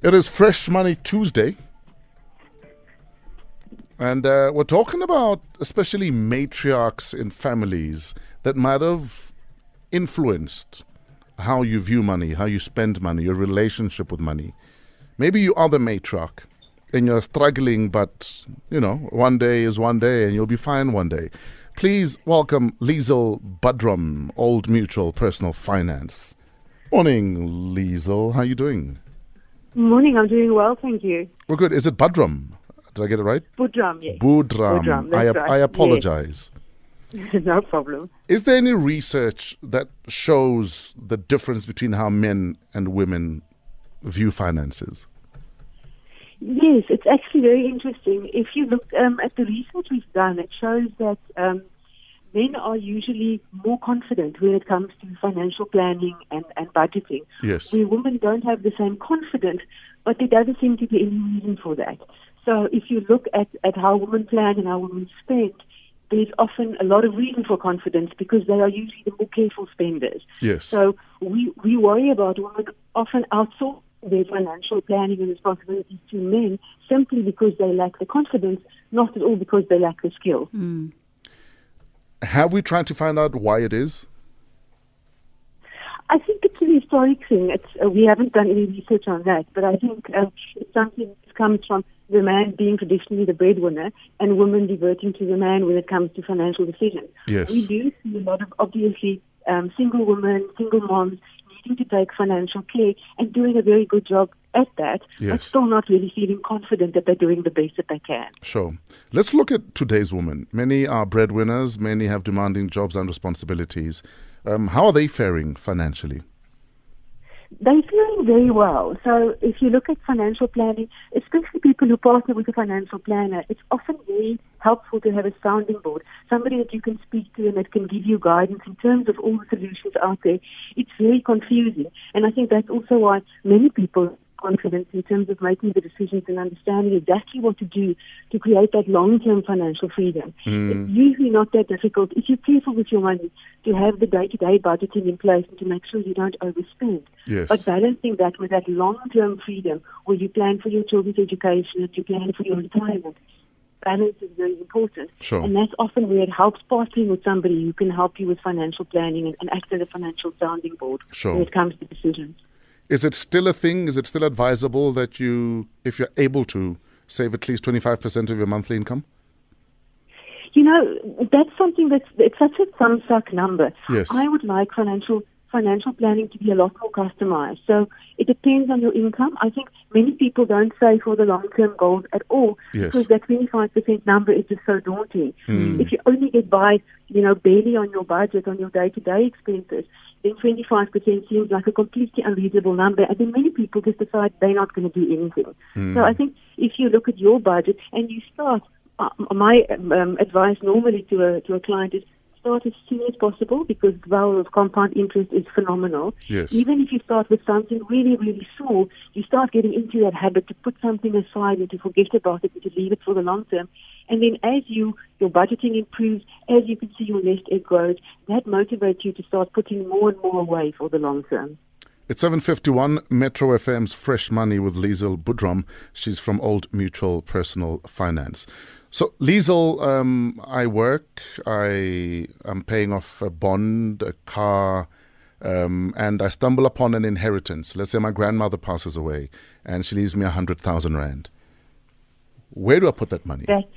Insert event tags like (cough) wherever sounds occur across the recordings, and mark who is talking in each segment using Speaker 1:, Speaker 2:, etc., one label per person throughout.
Speaker 1: It is Fresh Money Tuesday. And uh, we're talking about especially matriarchs in families that might have influenced how you view money, how you spend money, your relationship with money. Maybe you are the matriarch and you're struggling, but you know, one day is one day and you'll be fine one day. Please welcome Lizl Budrum, Old Mutual Personal Finance. Morning, Lizl. How are you doing?
Speaker 2: Morning, I'm doing well, thank you.
Speaker 1: We're good. Is it Budrum? Did I get it right?
Speaker 2: Budrum, yes.
Speaker 1: Budram.
Speaker 2: Budrum,
Speaker 1: I,
Speaker 2: right.
Speaker 1: I apologize. (laughs)
Speaker 2: no problem.
Speaker 1: Is there any research that shows the difference between how men and women view finances?
Speaker 2: Yes, it's actually very interesting. If you look um, at the research we've done, it shows that um, men are usually more confident when it comes to financial planning and, and budgeting.
Speaker 1: Yes.
Speaker 2: Where women don't have the same confidence, but there doesn't seem to be any reason for that. So if you look at, at how women plan and how women spend, there's often a lot of reason for confidence because they are usually the more careful spenders.
Speaker 1: Yes.
Speaker 2: So we, we worry about women often outsource their financial planning and responsibilities to men simply because they lack the confidence, not at all because they lack the skill. Hmm.
Speaker 1: Have we tried to find out why it is?
Speaker 2: I think it's a historic thing. It's, uh, we haven't done any research on that, but I think uh, it's something that comes from the man being traditionally the breadwinner and women diverting to the man when it comes to financial decisions.
Speaker 1: Yes.
Speaker 2: We do see a lot of obviously um, single women, single moms needing to take financial care and doing a very good job at that, but
Speaker 1: Yes.
Speaker 2: still not really feeling confident that they're doing the best that they can.
Speaker 1: Sure. Let's look at today's women. Many are breadwinners, many have demanding jobs and responsibilities. Um, how are they faring financially?
Speaker 2: They're feeling very well. So if you look at financial planning, especially people who partner with a financial planner, it's often very helpful to have a sounding board, somebody that you can speak to and that can give you guidance in terms of all the solutions out there. It's very confusing. And I think that's also why many people confidence in terms of making the decisions and understanding exactly what to do to create that long-term financial freedom. It's hmm. usually not that difficult if you're careful with your money to have the day-to-day budgeting in place and to make sure you don't overspend.
Speaker 1: Yes.
Speaker 2: But balancing that with that long-term freedom where you plan for your children's education and you plan for your retirement, balance is very important.
Speaker 1: Sure.
Speaker 2: And that's often where it helps partnering with somebody who can help you with financial planning and, and act as a financial sounding board
Speaker 1: Sure.
Speaker 2: when it comes to decisions.
Speaker 1: Is it still a thing? Is it still advisable that you, if you're able to, save at least 25% of your monthly income?
Speaker 2: You know, that's something that's it's such a thumb suck number.
Speaker 1: Yes.
Speaker 2: I would like financial financial planning to be a lot more customized. So it depends on your income. I think many people don't save for the long term goals at all
Speaker 1: Yes.
Speaker 2: because that twenty five percent number is just so daunting. If you only get by, you know, barely on your budget, on your day to day expenses, then twenty five percent seems like a completely unreasonable number and then many people just decide they're not going to do anything. So I think if you look at your budget and you start uh, my um, advice normally to a to a client is start as soon as possible because the value of compound interest is phenomenal.
Speaker 1: Yes.
Speaker 2: Even if you start with something really really small, you start getting into that habit to put something aside and to forget about it and to leave it for the long term. And then as you your budgeting improves, as you can see your nest egg grows, that motivates you to start putting more and more away for the long term.
Speaker 1: It's 751 Metro FM's Fresh Money with Lizl Budhram. She's from Old Mutual Personal Finance. So, Lizl, um, I work, I am paying off a bond, a car, um, and I stumble upon an inheritance. Let's say my grandmother passes away and she leaves me a 100,000 Rand. Where do I put that money?
Speaker 2: that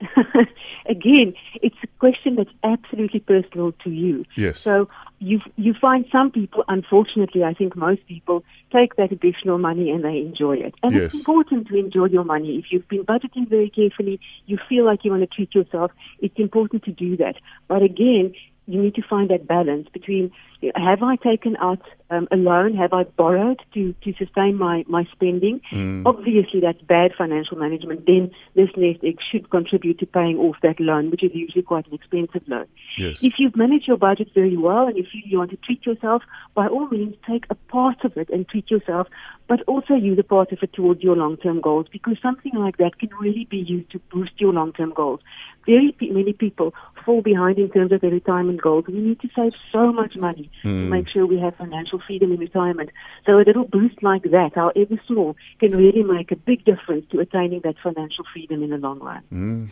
Speaker 2: (laughs) again, it's a question that's absolutely personal to you.
Speaker 1: Yes.
Speaker 2: So you you find some people, unfortunately, I think most people take that additional money and they enjoy it. And
Speaker 1: Yes.
Speaker 2: it's important to enjoy your money. If you've been budgeting very carefully, you feel like you want to treat yourself. It's important to do that. But again, you need to find that balance between you know, have I taken out um, a loan, have I borrowed to, to sustain my, my spending? Obviously, that's bad financial management. Then this nest egg should contribute to paying off that loan, which is usually quite an expensive loan.
Speaker 1: Yes.
Speaker 2: If you've managed your budget very well and you feel you want to treat yourself, by all means, take a part of it and treat yourself, but also use a part of it towards your long-term goals because something like that can really be used to boost your long-term goals. Very pe- many people fall behind in terms of their retirement goals. We need to save so much money to hmm. make sure we have financial freedom in retirement. So a little boost like that, however small, can really make a big difference to attaining that financial freedom in the long run. Hmm.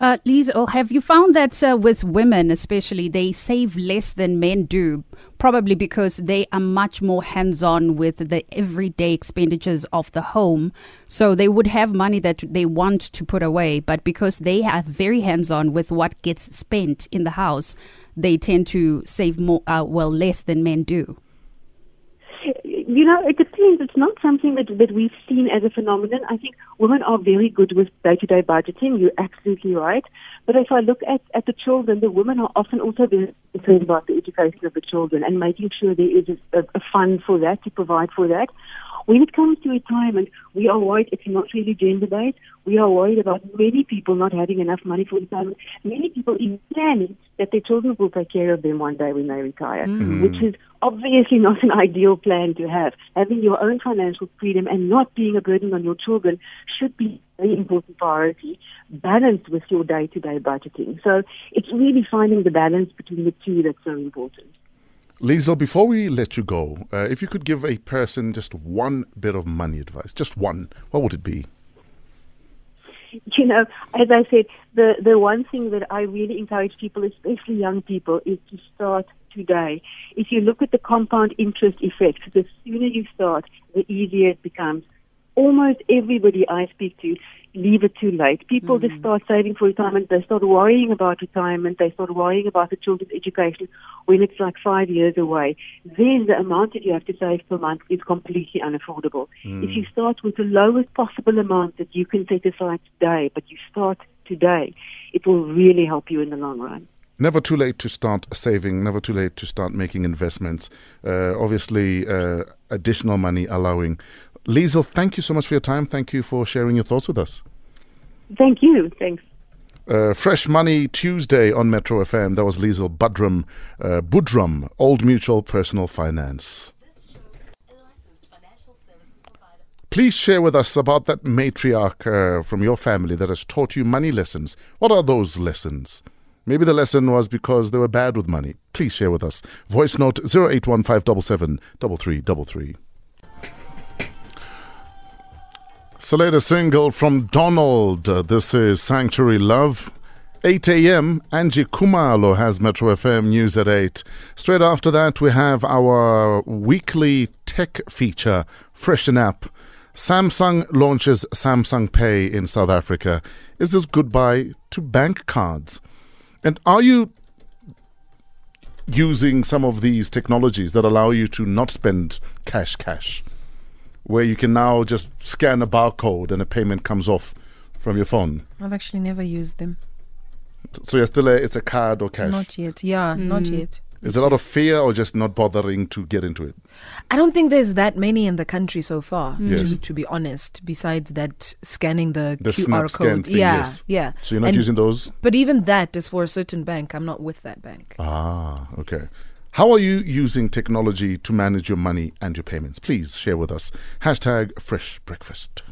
Speaker 3: Uh, Lizl, have you found that uh, with women, especially, they save less than men do? Probably because they are much more hands on with the everyday expenditures of the home. So they would have money that they want to put away, but because they are very hands on with what gets spent in the house, they tend to save more, uh, well, less than men do.
Speaker 2: You know, it depends. It's not something that, that we've seen as a phenomenon. I think women are very good with day-to-day budgeting. You're absolutely right. But if I look at, at the children, the women are often also very concerned about the education of the children and making sure there is a, a fund for that to provide for that. When it comes to retirement, we are worried it's not really gender based. We are worried about many people not having enough money for retirement. Many people even planning that their children will take care of them one day when they retire, mm. mm-hmm. which is obviously (laughs) not an ideal plan to have. Having your own financial freedom and not being a burden on your children should be a very important priority, balanced with your day to day budgeting. So it's really finding the balance between the two that's so important.
Speaker 1: Lizl, before we let you go, uh, if you could give a person just one bit of money advice, just one, what would it be?
Speaker 2: you know, as I said, the, the one thing that I really encourage people, especially young people, is to start today. If you look at the compound interest effect, the sooner you start, the easier it becomes. Almost everybody I speak to leave it too late. People just start saving for retirement. They start worrying about retirement. They start worrying about the children's education when it's like five years away. Then the amount that you have to save per month is completely unaffordable. If you start with the lowest possible amount that you can set aside today, but you start today, it will really help you in the long run.
Speaker 1: Never too late to start saving, never too late to start making investments. Uh, obviously, uh, additional money allowing. Lizl, thank you so much for your time. Thank you for sharing your thoughts with us.
Speaker 2: Thank you. Thanks.
Speaker 1: Uh, Fresh Money Tuesday on Metro FM. That was Lizl Budrum, uh, Budrum, Old Mutual Personal Finance. Please share with us about that matriarch uh, from your family that has taught you money lessons. What are those lessons? Maybe the lesson was because they were bad with money. Please share with us. Voice note 081577 3333. Saleda single from Donald. Uh, this is Sanctuary Love. 8 a.m. Angie Khumalo has Metro FM News at 8. Straight after that, we have our weekly tech feature, Freshen Up. Samsung launches Samsung Pay in South Africa. Is this goodbye to bank cards? And are you using some of these technologies that allow you to not spend cash cash? Where you can now just scan a barcode and a payment comes off from your phone.
Speaker 4: I've actually never used them.
Speaker 1: So you're still a, it's a card or cash.
Speaker 4: Not yet. Yeah, not yet.
Speaker 1: Is there a lot of fear or just not bothering to get into it?
Speaker 4: I don't think there's that many in the country so far,
Speaker 1: Yes.
Speaker 4: to, to be honest, besides that scanning the,
Speaker 1: The
Speaker 4: QR
Speaker 1: snap
Speaker 4: code.
Speaker 1: scan thing,
Speaker 4: yeah,
Speaker 1: yes.
Speaker 4: yeah.
Speaker 1: So you're not
Speaker 4: And-
Speaker 1: using those?
Speaker 4: But even that is for a certain bank. I'm not with that bank.
Speaker 1: Ah, okay. How are you using technology to manage your money and your payments? Please share with us. Hashtag Fresh Breakfast.